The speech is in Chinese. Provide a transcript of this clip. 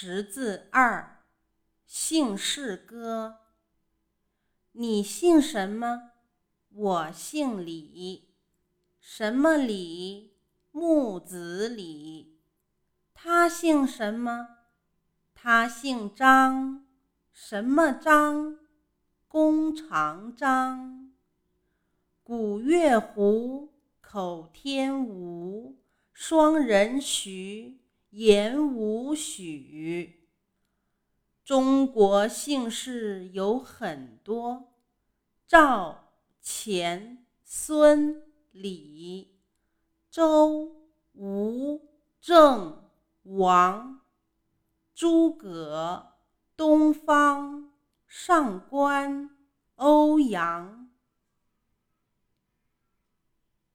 识字二，姓氏歌。你姓什么？我姓李。什么李？木子李。他姓什么？他姓张。什么张？弓长张。古月胡，口天吴，双人徐。言无许。中国姓氏有很多，赵、钱、孙、李、周、吴、郑、王、诸葛、东方、上官、欧阳。